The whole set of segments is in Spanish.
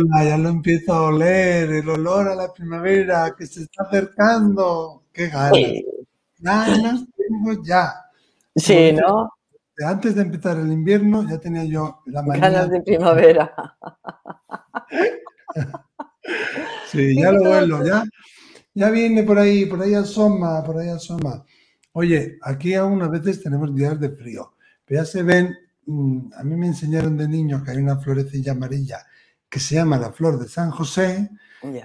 Lola, ya lo empiezo a oler, el olor a la primavera que se está acercando. Qué ganas. Ganas tengo ya. Sí, ¿no? Antes de empezar el invierno ya tenía yo la mañana. Ganas de primavera. sí, ya lo vuelo, ya, ya viene por ahí, por ahí asoma, por ahí asoma. Oye, aquí aún a veces tenemos días de frío, pero ya se ven, mm, a mí me enseñaron de niño que hay una florecilla amarilla que se llama la flor de San José.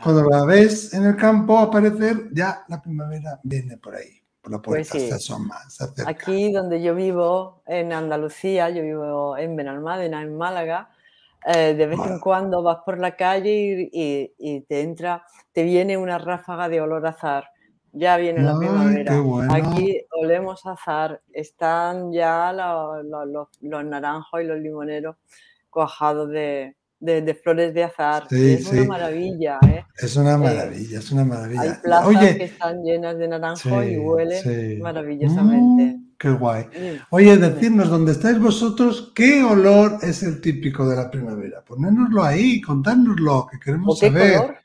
Cuando la ves en el campo aparecer, ya la primavera viene por ahí, por la puerta, pues se asoma, Aquí donde yo vivo, en Andalucía, yo vivo en Benalmádena, en Málaga, eh, de vez en cuando vas por la calle y, te entra, te viene una ráfaga de olor azar ya viene la primavera. Aquí olemos azar. Están ya los, naranjos y los limoneros cuajados de, flores de azar. es una maravilla. ¿eh? Es una eh, maravilla, es una maravilla. Hay plazas que están llenas de naranjo y huele maravillosamente. Mm, qué guay. Oye, decirnos dónde estáis vosotros, ¿qué olor es el típico de la primavera? Ponérnoslo ahí, contárnoslo, que queremos qué saber. Color?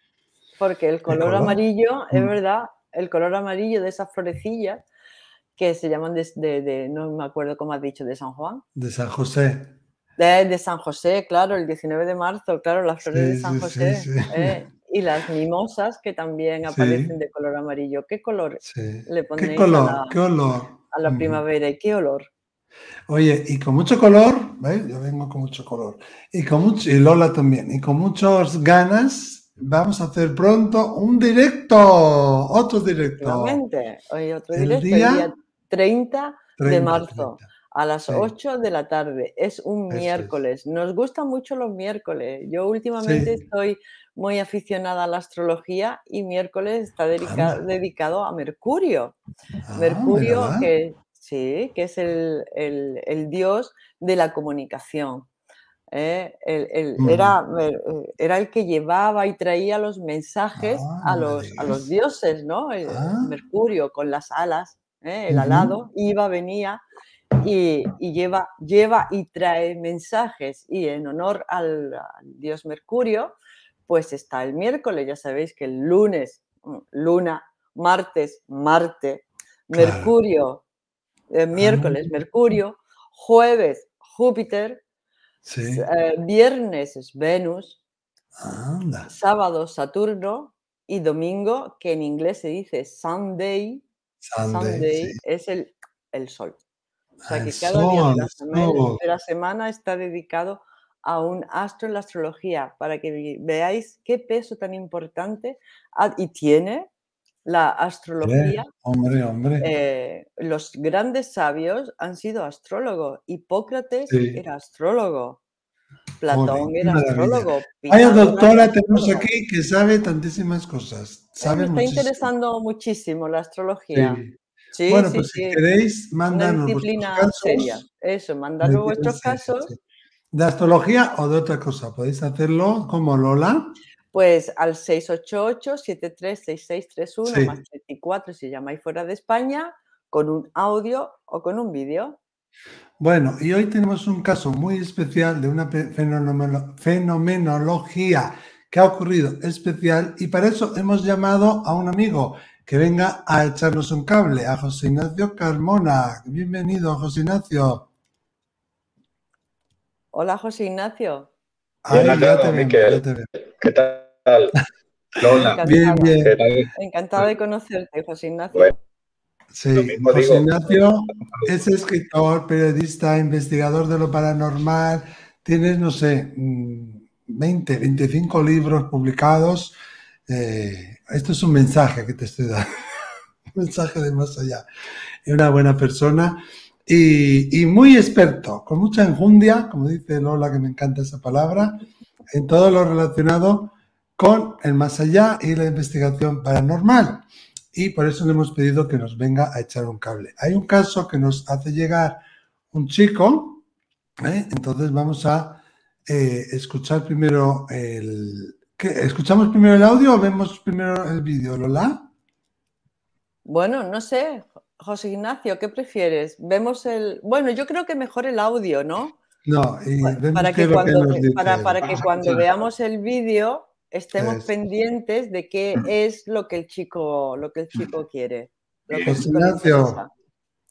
Porque el color, amarillo, es mm. verdad, el color amarillo de esas florecillas que se llaman de, no me acuerdo cómo has dicho, de San Juan. De San José. De, San José, claro, el 19 de marzo, claro, las flores de San José. ¿eh? y las mimosas que también aparecen de color amarillo. ¿Qué color le ponéis ¿Qué color? A, la, ¿Qué olor? a la primavera y qué olor? Oye, y con mucho color, ¿ves? Yo vengo con mucho color. Y con mucho, y Lola también, y con muchas ganas Vamos a hacer pronto un directo, otro directo. hoy otro directo, el día, 30, de marzo. A las 8 de la tarde, es un miércoles. Nos gustan mucho los miércoles. Yo últimamente estoy muy aficionada a la astrología y miércoles está dedicado a Mercurio. Ah, Mercurio, que, sí, que es el, el dios de la comunicación. ¿eh? era, eh, era, el que llevaba y traía los mensajes a, los, a los dioses, ¿no? El, ah. Mercurio con las alas, ¿eh? el alado, iba, venía y, lleva, lleva y trae mensajes. Y en honor al, dios Mercurio, pues está el miércoles, ya sabéis que el lunes, mm, luna, martes, Marte, Mercurio, miércoles, ah. Mercurio, jueves, Júpiter, eh, viernes es Venus, sábado Saturno y domingo, que en inglés se dice Sunday, Sunday, es el, el, sol. O sea que cada día de la, semana, está dedicado a un astro en la astrología para que veáis qué peso tan importante y tiene la astrología. hombre, hombre. Eh, los grandes sabios han sido astrólogos. Hipócrates era astrólogo. Platón era astrólogo. Vaya doctora tenemos aquí que sabe tantísimas cosas. Sabe me está interesando muchísimo la astrología. Sí. Bueno, pues si queréis, mandanos disciplina seria. Eso, mandaros vuestros casos. ¿De astrología o de otra cosa? Podéis hacerlo como Lola. Pues al 688-736631 más 34 si llamáis fuera de España, con un audio o con un vídeo. Bueno, y hoy tenemos un caso muy especial de una fenomenología que ha ocurrido especial y para eso hemos llamado a un amigo que venga a echarnos un cable, a José Ignacio Carmona. Bienvenido, José Ignacio. Hola, José Ignacio. Hola, ¿Qué tal? Hola. Bien, bien. Encantada de conocerte, José Ignacio. Sí, José Ignacio es escritor, periodista, investigador de lo paranormal. Tienes, no sé, 20, mm, 25 libros publicados. Eh, esto es un mensaje que te estoy dando. un mensaje de más allá. Es una buena persona y, muy experto, con mucha enjundia, como dice Lola, que me encanta esa palabra, en todo lo relacionado con el más allá y la investigación paranormal. Y por eso le hemos pedido que nos venga a echar un cable. Hay un caso que nos hace llegar un chico, ¿eh? entonces vamos a eh, escuchar primero el... ¿Qué? ¿Escuchamos primero el audio o vemos primero el vídeo, Lola? Bueno, no sé, José Ignacio, ¿qué prefieres? Vemos el... Bueno, yo creo que mejor el audio, ¿no? No, y para, que cuando, para, que cuando veamos el vídeo estemos pendientes de qué es lo que el chico, lo que el chico quiere. Pues Ignacio,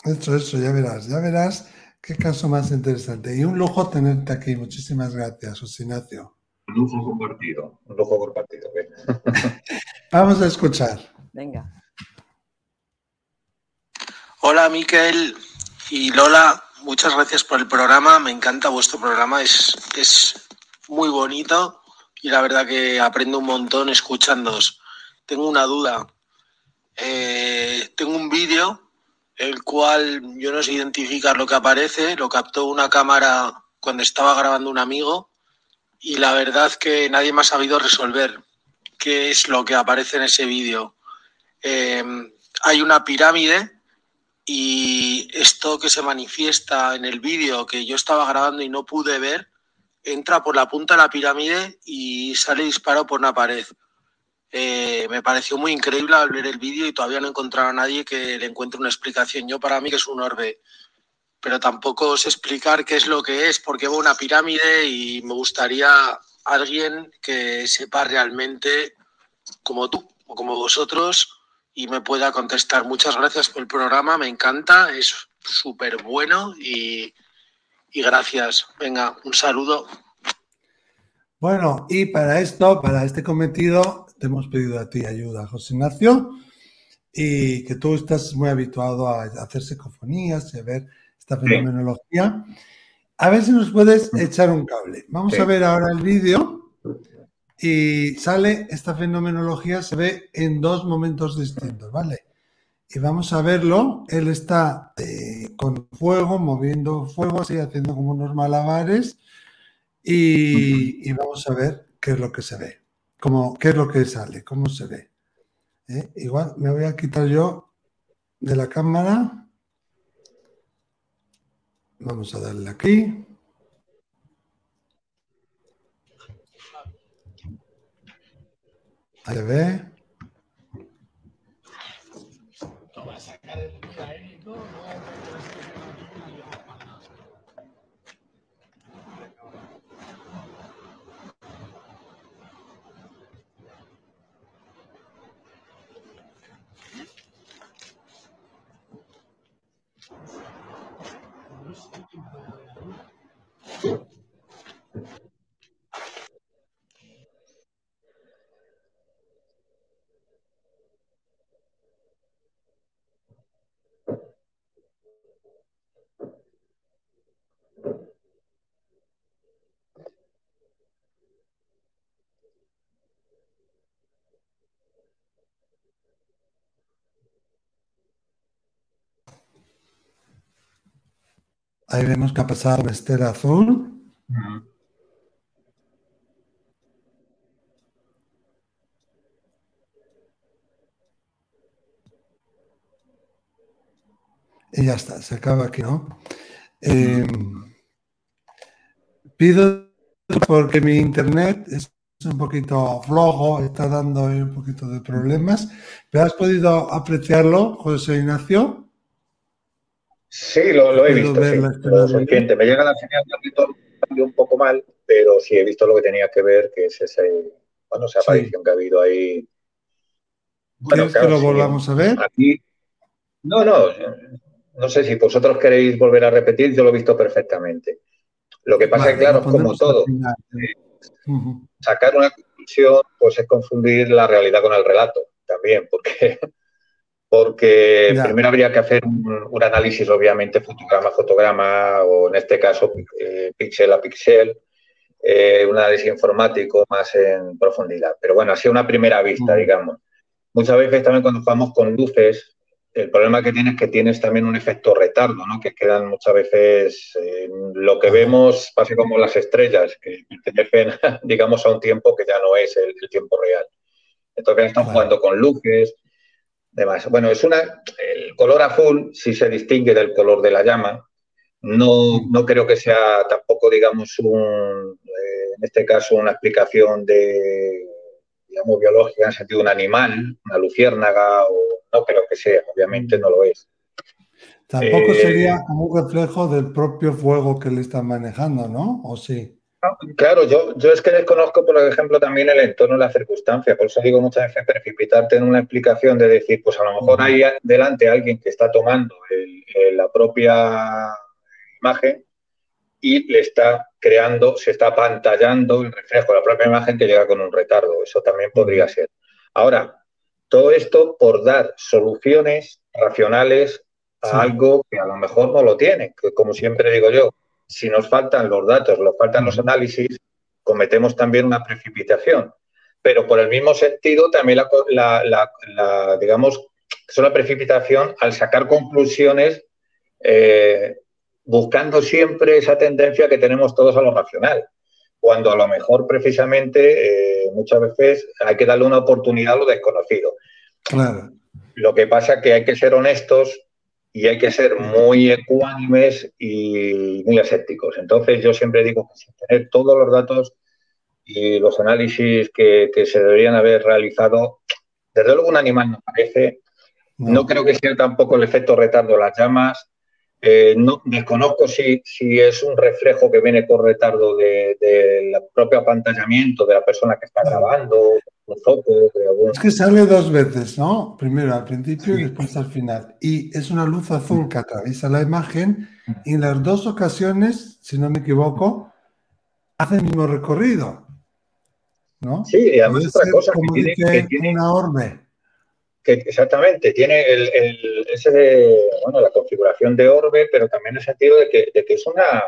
eso, eso, ya verás, ya verás qué caso más interesante. Y un lujo tenerte aquí. Muchísimas gracias, José Ignacio. Un lujo compartido, un lujo compartido. Vamos a escuchar. Venga. Hola, Miquel y Lola. Muchas gracias por el programa. Me encanta vuestro programa. Es, es muy bonito y la verdad que aprendo un montón escuchándoos. Tengo una duda. Eh, tengo un vídeo el cual yo no sé identificar lo que aparece, lo captó una cámara cuando estaba grabando un amigo y la verdad que nadie me ha sabido resolver qué es lo que aparece en ese vídeo. Eh, hay una pirámide y esto que se manifiesta en el vídeo que yo estaba grabando y no pude ver, entra por la punta de la pirámide y sale disparado por una pared. Eh, me pareció muy increíble al ver el vídeo y todavía no he encontrado a nadie que le encuentre una explicación. Yo para mí que es un orbe, pero tampoco sé explicar qué es lo que es, porque veo una pirámide y me gustaría alguien que sepa realmente como tú o como vosotros y me pueda contestar. Muchas gracias por el programa, me encanta, es súper bueno y, y gracias. Venga, un saludo. Bueno, y para esto, para este cometido, te hemos pedido a ti ayuda, José Ignacio, y que tú estás muy habituado a hacer psicofonías a ver esta fenomenología. A ver si nos puedes echar un cable. Vamos a ver ahora el vídeo y sale esta fenomenología, se ve en dos momentos distintos, ¿vale? Y vamos a verlo. Él está eh, con fuego, moviendo fuego, así, haciendo como unos malabares. Y, vamos a ver qué es lo que se ve, cómo, qué es lo que sale, cómo se ve. ¿Eh? Igual me voy a quitar yo de la cámara. Vamos a darle aquí. Ahí ve. Ahí vemos que ha pasado Estela Azul. Y ya está, se acaba aquí, ¿no? Eh, pido porque mi internet es un poquito flojo, está dando un poquito de problemas. ¿Pero has podido apreciarlo, José Ignacio? Sí, lo, he visto. Sí, Me llega la señal de un poco mal, pero sí he visto lo que tenía que ver, que es ese, bueno, esa aparición que ha habido ahí. Bueno, que lo volvamos a ver? no, no, no sé si vosotros queréis volver a repetir, yo lo he visto perfectamente. Lo que pasa es que, claro, como todo, sacar una conclusión pues es confundir la realidad con el relato también, porque porque primero habría que hacer un, análisis, obviamente, fotograma a fotograma, o en este caso, eh, píxel a píxel, eh, un análisis informático más en profundidad. Pero bueno, así una primera vista, digamos. Muchas veces también cuando jugamos con luces, el problema que tienes es que tienes también un efecto retardo, ¿no? Que quedan muchas veces, lo que vemos pasa como las estrellas, que pertenecen, digamos, a un tiempo que ya no es el, tiempo real. Entonces están jugando con luces, bueno, es una. El color azul sí se distingue del color de la llama. No, no creo que sea tampoco, digamos, un, eh, en este caso, una explicación de, digamos, biológica en el sentido de un animal, una luciérnaga, o no creo que sea, obviamente no lo es. Tampoco sería como un reflejo del propio fuego que le están manejando, ¿no? ¿O sí? Claro, yo, yo es que desconozco, por ejemplo, también el entorno y la circunstancia. Por eso digo muchas veces precipitarte en una explicación de decir, pues a lo mejor hay delante alguien que está tomando la propia imagen y le está creando, se está pantallando el reflejo la propia imagen que llega con un retardo. Eso también podría ser. Ahora, todo esto por dar soluciones racionales a algo que a lo mejor no lo tiene, que como siempre digo yo, si nos faltan los datos, nos faltan los análisis, cometemos también una precipitación. Pero por el mismo sentido, también la, digamos, es una precipitación al sacar conclusiones eh, buscando siempre esa tendencia que tenemos todos a lo racional, cuando a lo mejor precisamente eh, muchas veces hay que darle una oportunidad a lo desconocido. Claro. Lo que pasa es que hay que ser honestos y hay que ser muy ecuánimes y muy escépticos. Entonces yo siempre digo que sin tener todos los datos y los análisis que, se deberían haber realizado, desde luego un animal no parece, no, creo que sea tampoco el efecto retardo de las llamas, eh, no, desconozco si, si, es un reflejo que viene por retardo del de, propio apantallamiento de la persona que está grabando, es que sale dos veces, ¿no? Primero al principio y después al final. Y es una luz azul que atraviesa la imagen y en las dos ocasiones, si no me equivoco, hace el mismo recorrido. ¿no? Sí, y además otra cosa que tiene, una orbe. Que exactamente, tiene el, ese, bueno, la configuración de orbe, pero también el sentido de que, de que es una,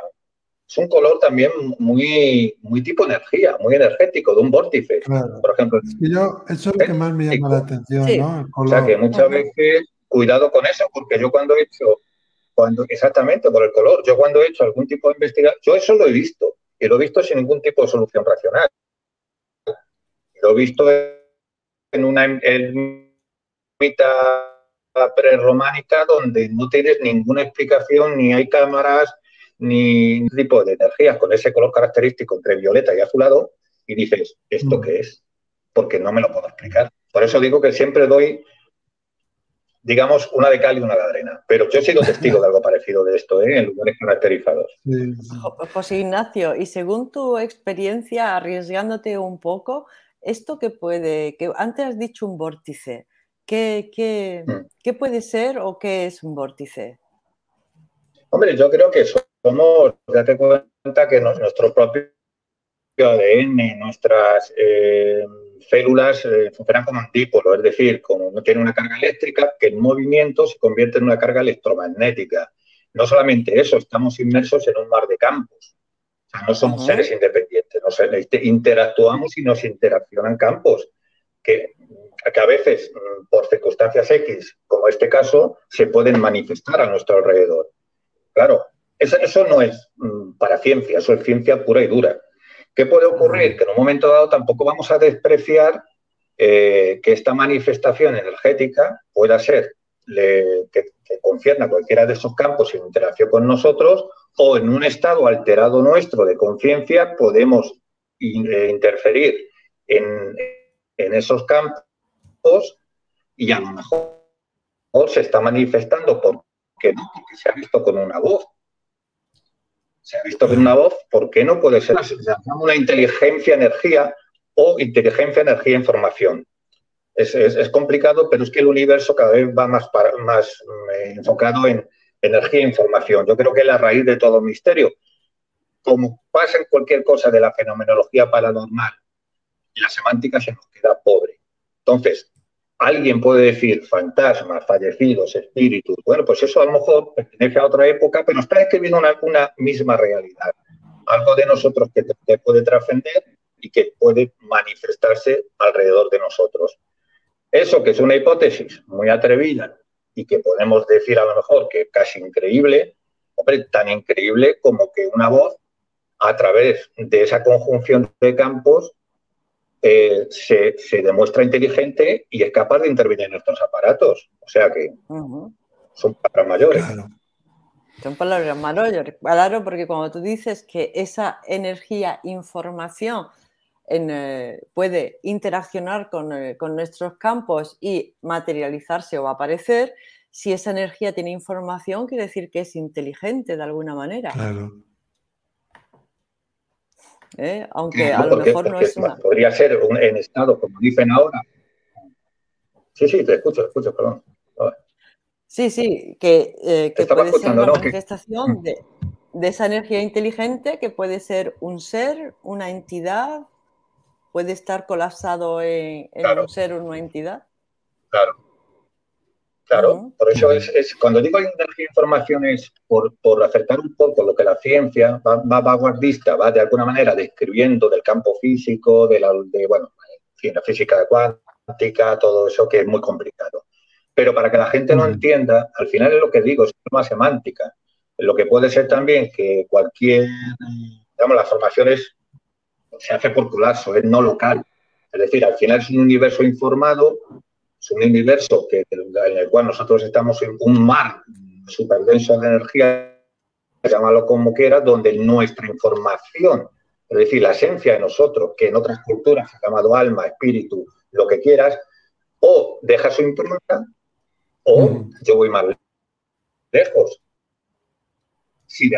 es un color también muy, muy tipo energía, muy energético, de un vórtice, por ejemplo. yo, eso es lo que más me llama la atención, ¿no? O sea que muchas veces, cuidado con eso, porque yo cuando he hecho, cuando, exactamente por el color, yo cuando he hecho algún tipo de investigación, yo eso lo he visto, y lo he visto sin ningún tipo de solución racional. Lo he visto en una ermita prerrománica donde no tienes ninguna explicación, ni hay cámaras, ni tipo de energías con ese color característico entre violeta y azulado y dices, ¿esto mm. qué es? Porque no me lo puedo explicar. Por eso digo que siempre doy, digamos, una de cal y una de arena. Pero yo he sido testigo de algo parecido de esto, ¿eh? en lugares caracterizados. Pues Ignacio, y según tu experiencia, arriesgándote un poco, esto que puede, que antes has dicho un vórtice, ¿qué, qué, mm. ¿qué puede ser o qué es un vórtice? Hombre, yo creo que somos, date cuenta que nuestro propio ADN, nuestras eh, células eh, funcionan como antípolo, es decir, como no tiene una carga eléctrica, que en movimiento se convierte en una carga electromagnética. No solamente eso, estamos inmersos en un mar de campos. O sea, no somos seres independientes, este, interactuamos y nos interaccionan campos que, que a veces, mm, por circunstancias X, como este caso, se pueden manifestar a nuestro alrededor. Claro, eso, no es mm, para ciencia, eso es ciencia pura y dura. ¿Qué puede ocurrir? Que en un momento dado tampoco vamos a despreciar eh, que esta manifestación energética pueda ser que, que, concierna cualquiera de esos campos en interacción con nosotros o en un estado alterado nuestro de conciencia podemos eh, interferir en, esos campos y a lo mejor se está manifestando porque se ha visto con una voz, se ha visto que una voz, ¿por qué no puede ser? Se llama una inteligencia energía o inteligencia energía información. Es, complicado, pero es que el universo cada vez va más, más eh, enfocado en energía e información. Yo creo que es la raíz de todo misterio. Como pasa en cualquier cosa de la fenomenología paranormal, la semántica se nos queda pobre. Entonces, alguien puede decir fantasmas, fallecidos, espíritus. Bueno, pues eso a lo mejor pertenece a otra época, pero está escribiendo una, una misma realidad. Algo de nosotros que, puede trascender y que puede manifestarse alrededor de nosotros. Eso que es una hipótesis muy atrevida y que podemos decir a lo mejor que casi increíble, hombre, tan increíble como que una voz a través de esa conjunción de campos eh, se, demuestra inteligente y es capaz de intervenir en nuestros aparatos. O sea que son palabras mayores. Son palabras mayores, claro, porque cuando tú dices que esa energía, información, eh, puede interaccionar con, eh, con, nuestros campos y materializarse o aparecer, si esa energía tiene información, quiere decir que es inteligente de alguna manera. Claro. ¿Eh? Aunque a lo mejor no es una... Podría ser un, en estado, como dicen ahora. Sí, sí, te escucho, te escucho, perdón. Sí, sí, que, eh, puede ser una manifestación de, esa energía inteligente que puede ser un ser, una entidad, puede estar colapsado en, un ser o una entidad. Claro. Claro, por eso es, cuando digo energía información es por, por acercar un poco lo que la ciencia va, va vanguardista, va de alguna manera describiendo del campo físico, de la, de, bueno, la física cuántica, todo eso que es muy complicado. Pero para que la gente no entienda, al final es lo que digo, es una semántica. Lo que puede ser también que cualquier, digamos, las formaciones se hace por colapso, es no local. Es decir, al final es un universo informado, es un universo que, en el cual nosotros estamos en un mar súper denso de energía, llámalo como quieras, donde nuestra información, es decir, la esencia de nosotros, que en otras culturas se ha llamado alma, espíritu, lo que quieras, o deja su impronta o yo voy más lejos. Si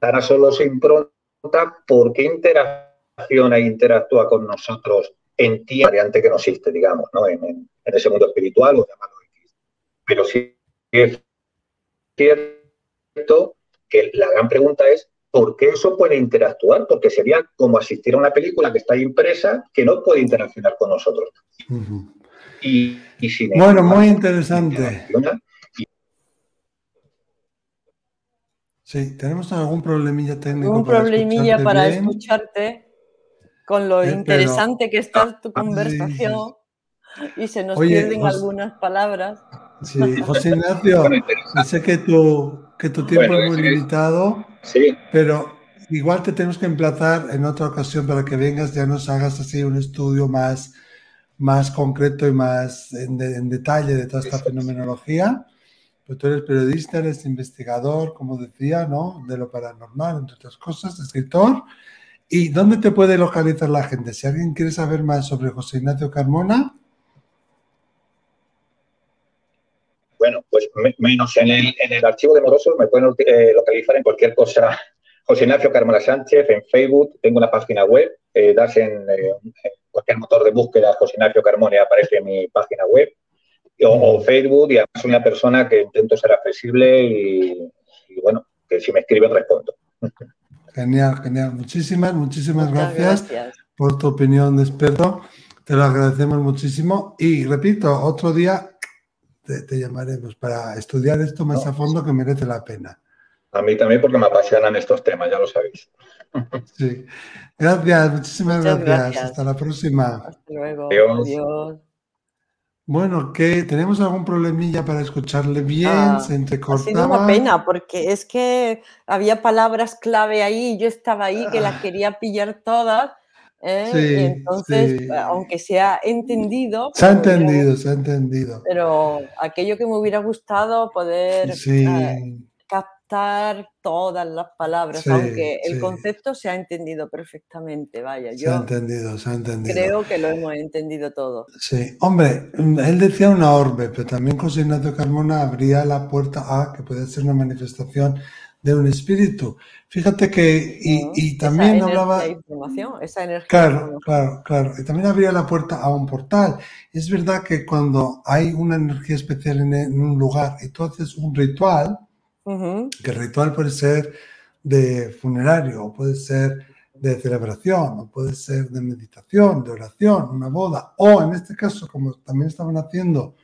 dejara solo se impronta, ¿por qué interacciona e interactúa con nosotros en ti variante que no existe, digamos, ¿no? En, ese mundo espiritual o llamado X? Pero sí es cierto que la gran pregunta es ¿por qué eso puede interactuar? Porque sería como asistir a una película que está impresa que no puede interaccionar con nosotros. Y, bueno, muy interesante. Sí, tenemos algún problemilla técnico. Un problemilla para escucharte con lo eh, interesante que está tu conversación y se nos pierden algunas palabras. Sí, José Ignacio, sé que tu, que tu tiempo es muy limitado, sí. pero igual te tenemos que emplazar en otra ocasión para que vengas, ya nos hagas así un estudio más más concreto y más en, detalle de toda esta fenomenología. Pero tú eres periodista, eres investigador, como decía, ¿no? De lo paranormal, entre otras cosas, escritor. ¿Y dónde te puede localizar la gente? Si alguien quiere saber más sobre José Ignacio Carmona. Bueno, pues menos en el, en el archivo de Morosos me pueden eh, localizar en cualquier cosa. José Ignacio Carmona Sánchez, en Facebook, tengo una página web, eh, das en, eh, cualquier motor de búsqueda, José Ignacio Carmone, aparece en mi página web o, Facebook y además soy una persona que intento ser accesible y, bueno, que si me escriben respondo. Genial, genial. Muchísimas, muchísimas gracias, por tu opinión de experto. Te lo agradecemos muchísimo. Y repito, otro día te, llamaremos para estudiar esto más a fondo que merece la pena. A mí también porque me apasionan estos temas, ya lo sabéis. Sí. Gracias, muchísimas gracias. Hasta la próxima. Hasta luego. Adiós. Bueno, que tenemos algún problemilla para escucharle bien, ah, se entrecortaba. Ha sido una pena porque es que había palabras clave ahí, yo estaba ahí que las ah. quería pillar todas. ¿eh? y entonces, aunque se ha entendido. Se ha entendido, se ha entendido. Pero aquello que me hubiera gustado poder sí. Eh, todas las palabras, aunque el concepto se ha entendido perfectamente, vaya. Se ha entendido, se ha entendido. Creo que lo hemos entendido todo. Sí, hombre, él decía una orbe, pero también José Ignacio Carmona abría la puerta a que puede ser una manifestación de un espíritu. Fíjate que, y, también hablaba... Información, esa energía. Claro, claro, claro. Y también abría la puerta a un portal. Es verdad que cuando hay una energía especial en, en un lugar y tú haces un ritual, que el ritual puede ser de funerario, o puede ser de celebración, o puede ser de meditación, de oración, una boda, o en este caso, como también estaban haciendo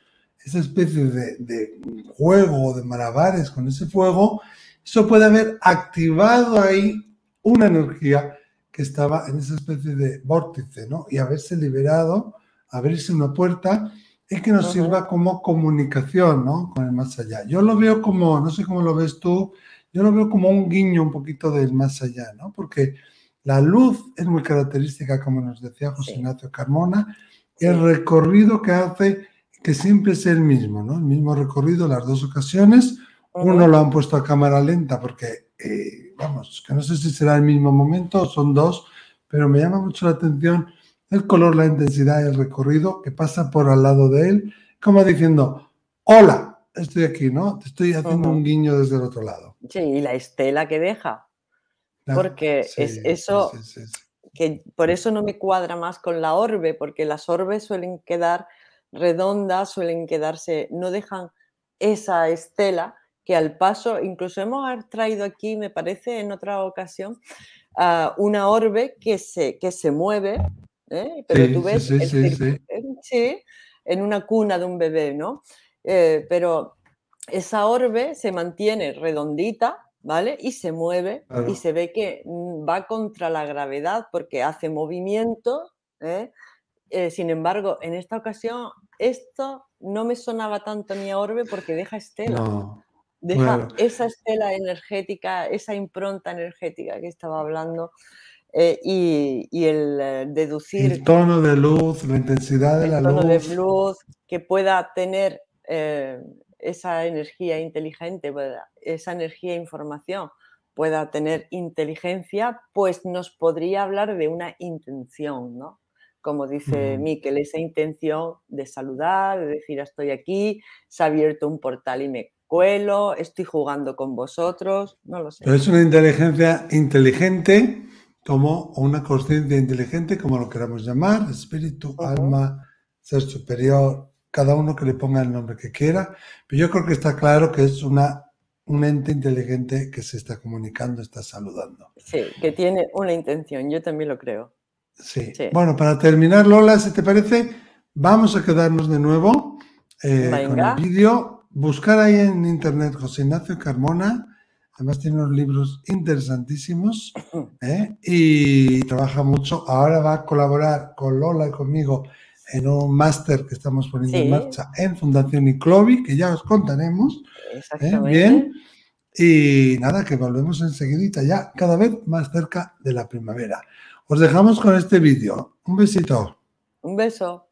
esa especie de, juego de malabares con ese fuego, eso puede haber activado ahí una energía que estaba en esa especie de vórtice, ¿no? Y haberse liberado, abrirse una puerta es que nos sirva como comunicación, ¿no? Con el más allá. Yo lo veo como, no sé cómo lo ves tú, yo lo veo como un guiño un poquito del más allá, ¿no? Porque la luz es muy característica, como nos decía José Ignacio Carmona, y el recorrido que hace, que siempre es el mismo, ¿no? El mismo recorrido las dos ocasiones. Uno lo han puesto a cámara lenta porque, eh, vamos, que no sé si será el mismo momento son dos, pero me llama mucho la atención el color, la intensidad y el recorrido que pasa por al lado de él, como diciendo, hola, estoy aquí, ¿no? Te estoy haciendo un guiño desde el otro lado. Sí, y la estela que deja. porque es eso que por eso no me cuadra más con la orbe, porque las orbes suelen quedar redondas, suelen quedarse, no dejan esa estela que al paso, incluso hemos traído aquí, me parece, en otra ocasión, uh, una orbe que se, que se mueve, ¿eh? pero tú ves sí, en una cuna de un bebé, ¿no? Eh, pero esa orbe se mantiene redondita, ¿vale? Y se mueve y se ve que mm, va contra la gravedad porque hace movimiento. ¿eh? sin embargo, en esta ocasión, esto no me sonaba tanto a mi orbe porque deja estela. Deja esa estela energética, esa impronta energética que estaba hablando. Eh, y, el eh, deducir... El tono de luz, la intensidad de la luz. El tono de luz, que pueda tener eh, esa energía inteligente, esa energía e información pueda tener inteligencia, pues nos podría hablar de una intención, ¿no? Como dice Miquel, esa intención de saludar, de decir estoy aquí, se ha abierto un portal y me cuelo, estoy jugando con vosotros, no lo sé. Pero es una inteligencia inteligente como una conciencia inteligente, como lo queramos llamar, espíritu, alma, ser superior, cada uno que le ponga el nombre que quiera, pero yo creo que está claro que es una un ente inteligente que se está comunicando, está saludando. Sí, que tiene una intención, yo también lo creo. Sí. Bueno, para terminar, Lola, si te parece, vamos a quedarnos de nuevo eh, con el vídeo buscar ahí en internet José Ignacio Carmona. Además tiene unos libros interesantísimos ¿eh? y trabaja mucho. Ahora va a colaborar con Lola y conmigo en un máster que estamos poniendo en marcha en Fundación Iclovi, que ya os contaremos. ¿eh? Bien. Y nada, que volvemos enseguidita, ya cada vez más cerca de la primavera. Os dejamos con este vídeo. Un besito. Un beso.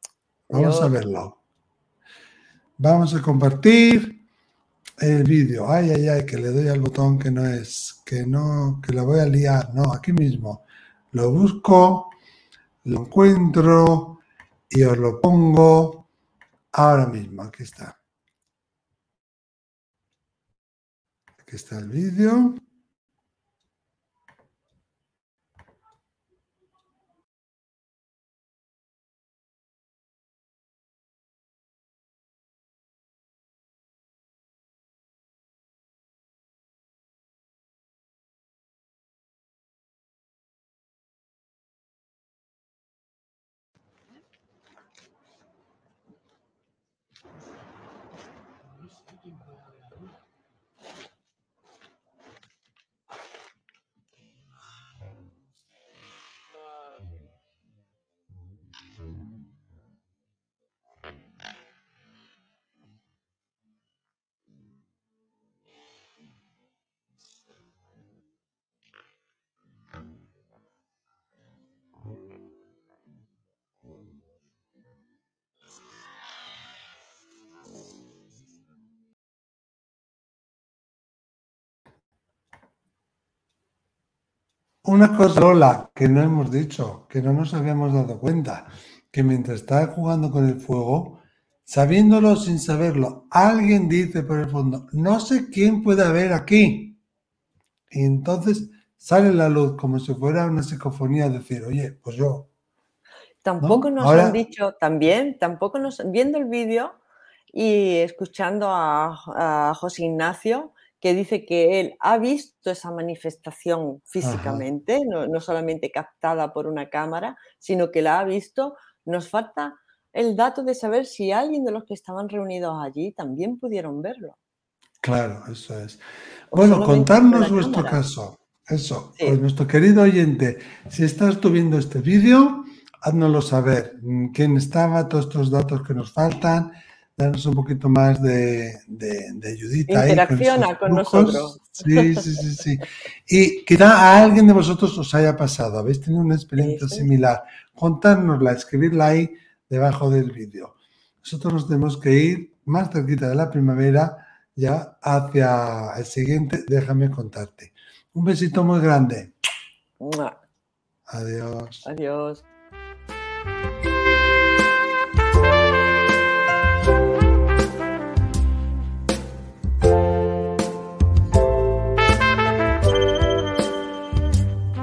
Vamos a verlo. Vamos a compartir el vídeo. Ay, ay, ay, que le doy al botón que no es, que no, que la voy a liar. No, aquí mismo. Lo busco, lo encuentro y os lo pongo ahora mismo. Aquí está. Aquí está el vídeo. Una cosa, Lola, que no hemos dicho, que no nos habíamos dado cuenta, que mientras está jugando con el fuego, sabiéndolo sin saberlo, alguien dice por el fondo, no sé quién puede haber aquí. Y entonces sale la luz como si fuera una psicofonía, decir, oye, pues yo. Tampoco nos han dicho, también, tampoco nos, viendo el vídeo y escuchando a, a José Ignacio, que dice que él ha visto esa manifestación físicamente, no, solamente captada por una cámara, sino que la ha visto. Nos falta el dato de saber si alguien de los que estaban reunidos allí también pudieron verlo. Claro, eso es. bueno, contarnos vuestro caso. Eso, pues nuestro querido oyente, si estás tú viendo este vídeo, háznoslo saber. ¿Quién estaba? Todos estos datos que nos faltan darnos un poquito más de, de, ayudita. Interacciona con, nosotros. Sí, sí, sí, sí. Y quizá a alguien de vosotros os haya pasado, habéis tenido una experiencia similar. Contárnosla, escribirla ahí debajo del vídeo. Nosotros nos tenemos que ir más cerquita de la primavera, ya hacia el siguiente, déjame contarte. Un besito muy grande. Adiós. Adiós.